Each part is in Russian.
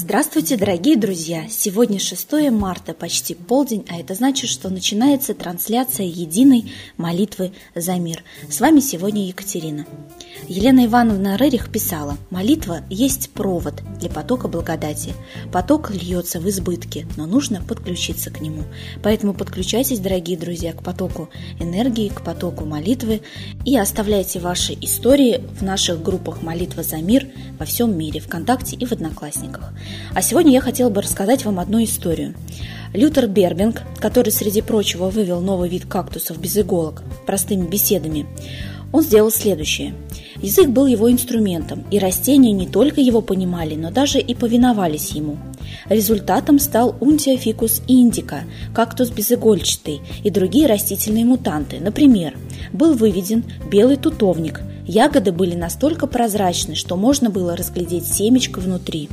Здравствуйте, дорогие друзья! Сегодня 6 марта, почти полдень, а это значит, что начинается трансляция единой молитвы за мир. С вами сегодня Екатерина. Елена Ивановна Рерих писала, молитва есть провод для потока благодати. Поток льется в избытке, но нужно подключиться к нему. Поэтому подключайтесь, дорогие друзья, к потоку энергии, к потоку молитвы и оставляйте ваши истории в наших группах «Молитва за мир» во всем мире, ВКонтакте и в Одноклассниках. А сегодня я хотела бы рассказать вам одну историю. Лютер Бербинг, который, среди прочего, вывел новый вид кактусов без иголок простыми беседами, он сделал следующее. Язык был его инструментом, и растения не только его понимали, но даже и повиновались ему. Результатом стал унтиофикус индика, кактус безыгольчатый и другие растительные мутанты. Например, был выведен белый тутовник. Ягоды были настолько прозрачны, что можно было разглядеть семечко внутри.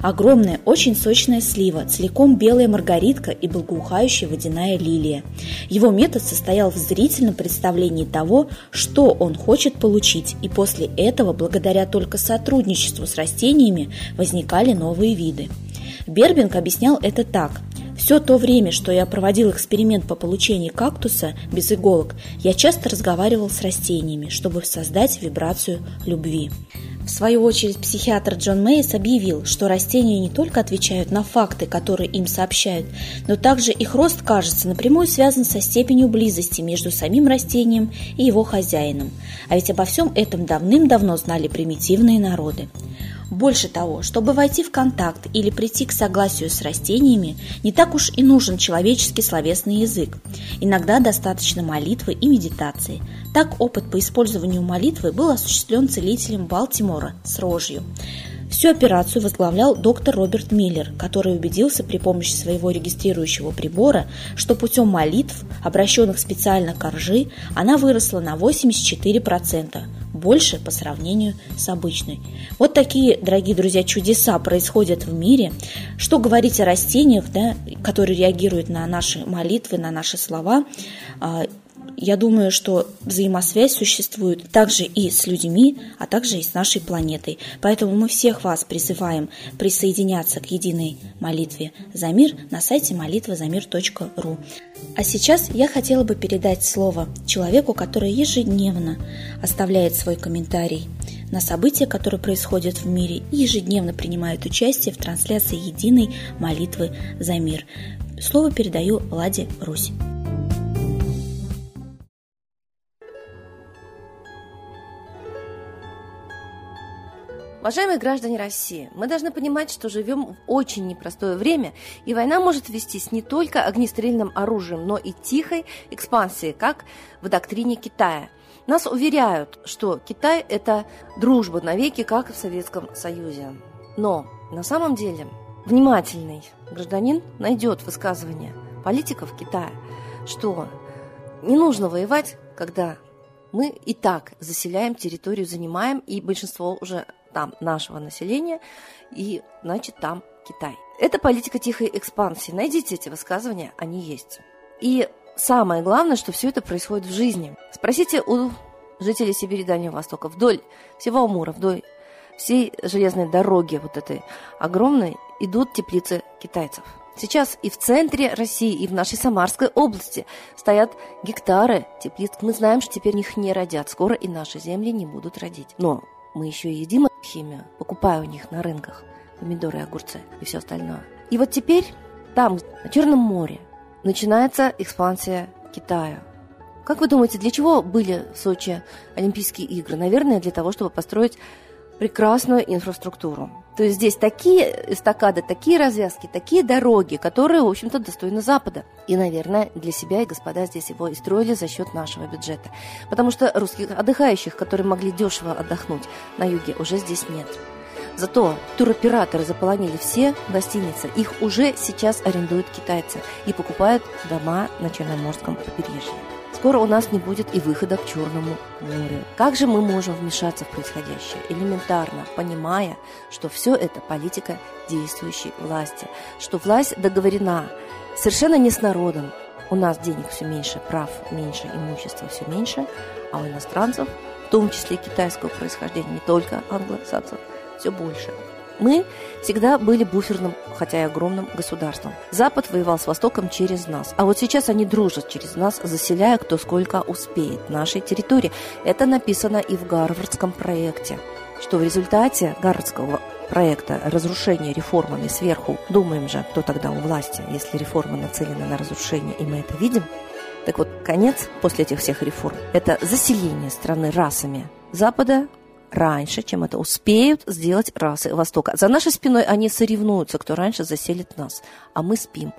Огромная, очень сочная слива, целиком белая маргаритка и благоухающая водяная лилия. Его метод состоял в зрительном представлении того, что он хочет получить, и после этого, благодаря только сотрудничеству с растениями, возникали новые виды. Бербинг объяснял это так. Все то время, что я проводил эксперимент по получению кактуса без иголок, я часто разговаривал с растениями, чтобы создать вибрацию любви. В свою очередь психиатр Джон Мейс объявил, что растения не только отвечают на факты, которые им сообщают, но также их рост, кажется, напрямую связан со степенью близости между самим растением и его хозяином. А ведь обо всем этом давным-давно знали примитивные народы. Больше того, чтобы войти в контакт или прийти к согласию с растениями, не так уж и нужен человеческий словесный язык. Иногда достаточно молитвы и медитации. Так опыт по использованию молитвы был осуществлен целителем Балтимора с рожью. Всю операцию возглавлял доктор Роберт Миллер, который убедился при помощи своего регистрирующего прибора, что путем молитв, обращенных специально к ржи, она выросла на 84%, больше по сравнению с обычной. Вот такие, дорогие друзья, чудеса происходят в мире. Что говорить о растениях, да, которые реагируют на наши молитвы, на наши слова. Я думаю, что взаимосвязь существует также и с людьми, а также и с нашей планетой. Поэтому мы всех вас призываем присоединяться к единой молитве за мир на сайте молитвазамир.ру. А сейчас я хотела бы передать слово человеку, который ежедневно оставляет свой комментарий на события, которые происходят в мире, и ежедневно принимает участие в трансляции единой молитвы за мир. Слово передаю Ладе Русь. Уважаемые граждане России, мы должны понимать, что живем в очень непростое время, и война может вестись не только огнестрельным оружием, но и тихой экспансией, как в доктрине Китая. Нас уверяют, что Китай – это дружба навеки, как в Советском Союзе. Но на самом деле внимательный гражданин найдет высказывание политиков Китая, что не нужно воевать, когда мы и так заселяем территорию, занимаем, и большинство уже там нашего населения, и, значит, там Китай. Это политика тихой экспансии. Найдите эти высказывания, они есть. И самое главное, что все это происходит в жизни. Спросите у жителей Сибири Дальнего Востока вдоль всего Амура, вдоль всей железной дороги вот этой огромной идут теплицы китайцев. Сейчас и в центре России, и в нашей Самарской области стоят гектары теплиц. Мы знаем, что теперь их не родят. Скоро и наши земли не будут родить. Но мы еще и едим химию, покупая у них на рынках помидоры, огурцы и все остальное. И вот теперь там, на Черном море, начинается экспансия Китая. Как вы думаете, для чего были в Сочи Олимпийские игры? Наверное, для того, чтобы построить прекрасную инфраструктуру. То есть здесь такие эстакады, такие развязки, такие дороги, которые, в общем-то, достойны Запада. И, наверное, для себя и господа здесь его и строили за счет нашего бюджета. Потому что русских отдыхающих, которые могли дешево отдохнуть на юге, уже здесь нет. Зато туроператоры заполонили все гостиницы. Их уже сейчас арендуют китайцы и покупают дома на Черноморском побережье. Скоро у нас не будет и выхода к Черному морю. Как же мы можем вмешаться в происходящее? Элементарно, понимая, что все это политика действующей власти, что власть договорена совершенно не с народом. У нас денег все меньше, прав меньше, имущества все меньше, а у иностранцев, в том числе китайского происхождения, не только англосаксов, все больше. Мы всегда были буферным, хотя и огромным государством. Запад воевал с Востоком через нас. А вот сейчас они дружат через нас, заселяя кто сколько успеет нашей территории. Это написано и в Гарвардском проекте что в результате Гарвардского проекта разрушения реформами сверху, думаем же, кто тогда у власти, если реформа нацелена на разрушение, и мы это видим, так вот, конец после этих всех реформ – это заселение страны расами Запада раньше, чем это успеют сделать расы Востока. За нашей спиной они соревнуются, кто раньше заселит нас. А мы спим,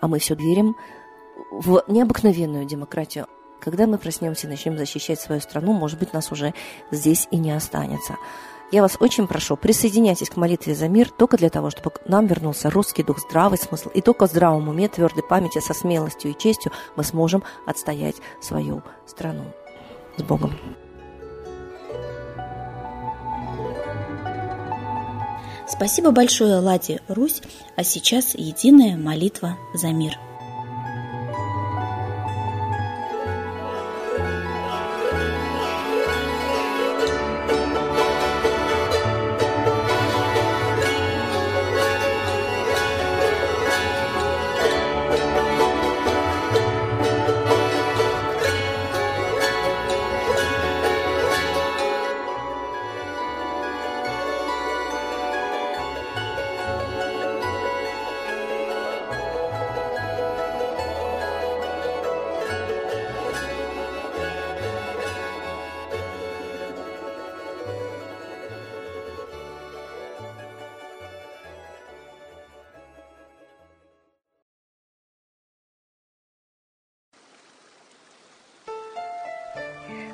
а мы все верим в необыкновенную демократию. Когда мы проснемся и начнем защищать свою страну, может быть, нас уже здесь и не останется. Я вас очень прошу, присоединяйтесь к молитве за мир только для того, чтобы к нам вернулся русский дух, здравый смысл. И только в здравом уме, твердой памяти, со смелостью и честью мы сможем отстоять свою страну. С Богом! Спасибо большое, Ладе Русь, а сейчас единая молитва за мир.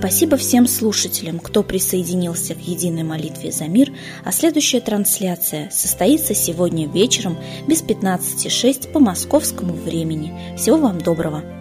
Спасибо всем слушателям, кто присоединился к единой молитве за мир, а следующая трансляция состоится сегодня вечером без 15.06 по московскому времени. Всего вам доброго!